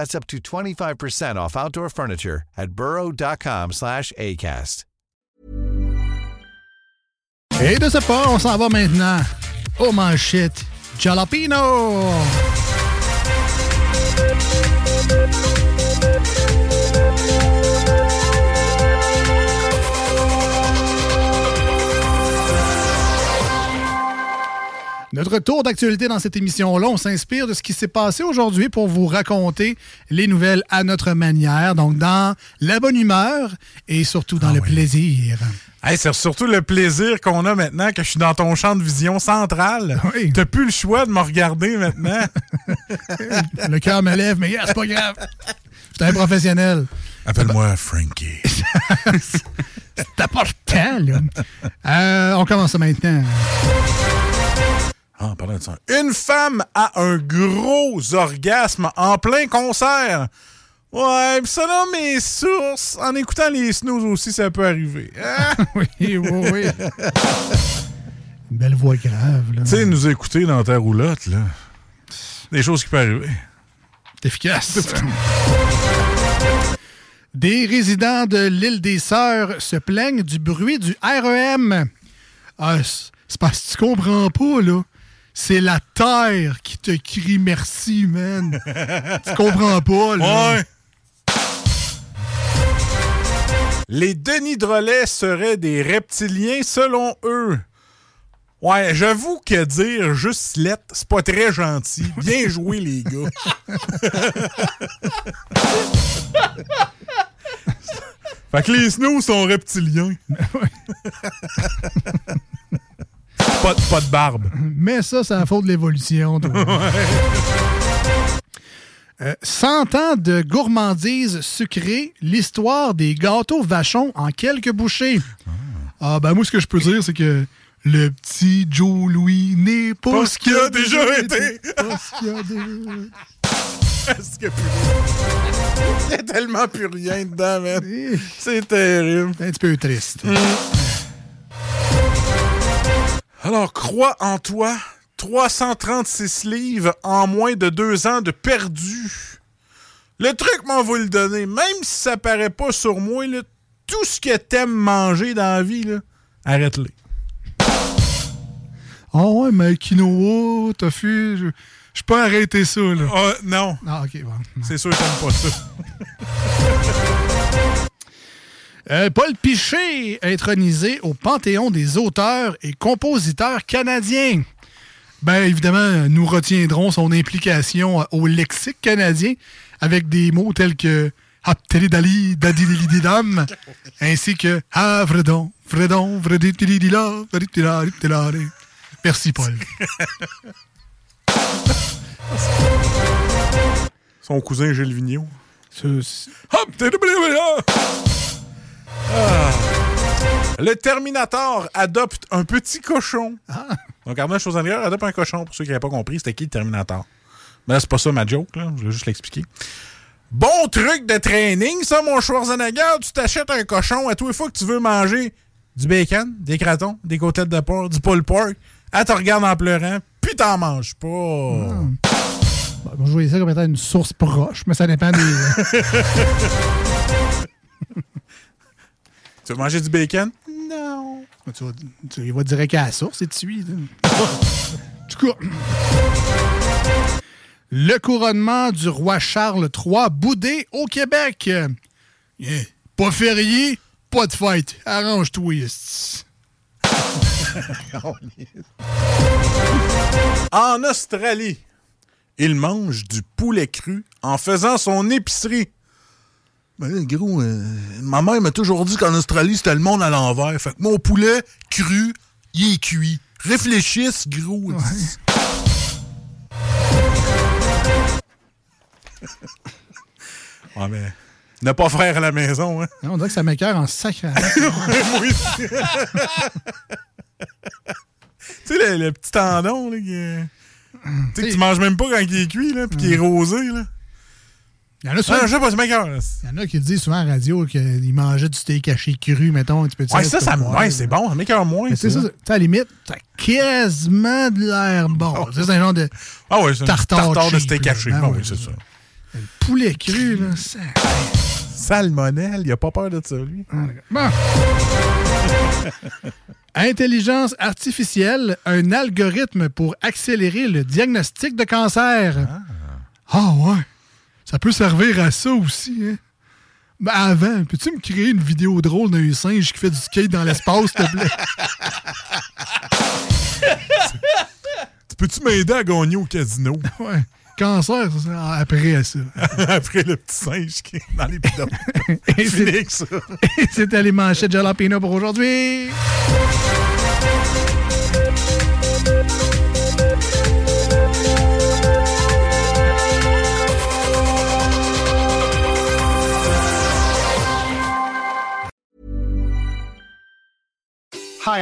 That's up to 25% off outdoor furniture at burrow.com slash ACAST. Et de ce pas, on s'en va maintenant Oh au manchette Jalapino! notre tour d'actualité dans cette émission-là. On s'inspire de ce qui s'est passé aujourd'hui pour vous raconter les nouvelles à notre manière, donc dans la bonne humeur et surtout dans ah le plaisir. Hey, c'est surtout le plaisir qu'on a maintenant que je suis dans ton champ de vision central. Oui. T'as plus le choix de me regarder maintenant. le cœur me lève, mais yeah, c'est pas grave. Je suis un professionnel. Appelle-moi Frankie. c'est important, là. Euh, on commence maintenant. Ah, parlant de ça. Une femme a un gros orgasme en plein concert. Ouais, pis selon mes sources, en écoutant les snooze aussi, ça peut arriver. Hein? Oui, oui, oui. Belle voix grave, là. Tu sais, nous écouter dans ta roulotte, là. Des choses qui peuvent arriver. C'est efficace. Des résidents de l'île des Sœurs se plaignent du bruit du REM. Ah, c'est parce que tu comprends pas, là c'est la terre qui te crie merci, man. tu comprends pas, là. Les Denis Drolet seraient des reptiliens selon eux. Ouais, j'avoue que dire juste lettre, c'est pas très gentil. Bien joué, les gars. fait que les snows sont reptiliens. Pas, de barbe. Mais ça, c'est la faute de l'évolution, toi. 100 euh, ans de gourmandise sucrée, l'histoire des gâteaux vachons en quelques bouchées. Ah. ah, ben moi, ce que je peux dire, c'est que le petit Joe Louis n'est pas, pas ce qu'il a, a déjà été. été. Ce qu'il a déjà Il n'y a tellement plus rien dedans, man. Eh. C'est terrible. C'est un petit peu triste. Mm. Alors, crois en toi. 336 livres en moins de deux ans de perdu. Le truc, m'en vous le donner. Même si ça paraît pas sur moi, là, tout ce que t'aimes manger dans la vie, arrête-le. Ah oh ouais, mais quinoa, tofu, je, je peux arrêter ça, là. Ah, non. Ah, ok, bon. C'est sûr que j'aime pas ça. Euh, Paul Piché, intronisé au Panthéon des auteurs et compositeurs canadiens. Bien évidemment, nous retiendrons son implication au lexique canadien avec des mots tels que Dali, Dadidididam, ainsi que Havredon, Fredon, Vreditididila, Merci, Paul. Son cousin Gilles Vigneault. Ce... Ah. Le Terminator adopte un petit cochon. Donc, Arnold Schwarzenegger adopte un cochon. Pour ceux qui n'avaient pas compris, c'était qui le Terminator? Mais là, c'est pas ça ma joke, là. Je vais juste l'expliquer. Bon truc de training, ça, mon Schwarzenegger. Tu t'achètes un cochon à tous les fois que tu veux manger du bacon, des cratons, des côtelettes de porc, du pulled pork. Elle te regarde en pleurant, puis t'en manges pas. Bon, moi, je voyais ça comme étant une source proche, mais ça dépend des. Tu veux manger du bacon? non. Tu vas, il va direct à la source et tu suis. tout cas. Le couronnement du roi Charles III boudé au Québec. Eh, Pas férié? pas de fête. Arrange-toi. En Australie, il mange du poulet cru en faisant son épicerie. Ben, gros, euh, ma mère m'a toujours dit qu'en Australie, c'était le monde à l'envers. Fait que mon poulet cru, il est cuit. Réfléchisse, gros. ouais, mais ne pas faire à la maison, hein. On dirait que ça m'écœure en sacré. Moi aussi. tu sais, le, le petit tendon, là, qui est- Tu sais, que tu manges même pas quand il est cuit, là, puis qu'il est rosé, là. Il y en a souvent- Ah, je sais pas, c'est il y en a qui disent souvent à la radio qu'ils mangeaient du steak haché cru, mettons. Tu peux Ouais, ça, ça, ouais, c'est bon, ça m'écœure moins. Sais, ça. à la limite, t'as quasiment de l'air bon. Sais, C'est un genre de Ah ouais, c'est un tartare, tartare de steak haché. Ah Ah ouais, c'est c'est ça. poulet cru, là. ça- Salmonelle, il a pas peur de ça, lui. Bon. Intelligence artificielle, un algorithme pour accélérer le diagnostic de cancer. Ah, ouais. Ça peut servir à ça aussi, hein. Ben avant, peux-tu me créer une vidéo drôle d'un singe qui fait du skate dans l'espace, s'il te plaît? Tu Peux-tu m'aider à gagner au casino? Ouais. Cancer, après ça. Après le petit singe qui est dans les bidons. Et. C'était les manchettes Jalapeno pour aujourd'hui.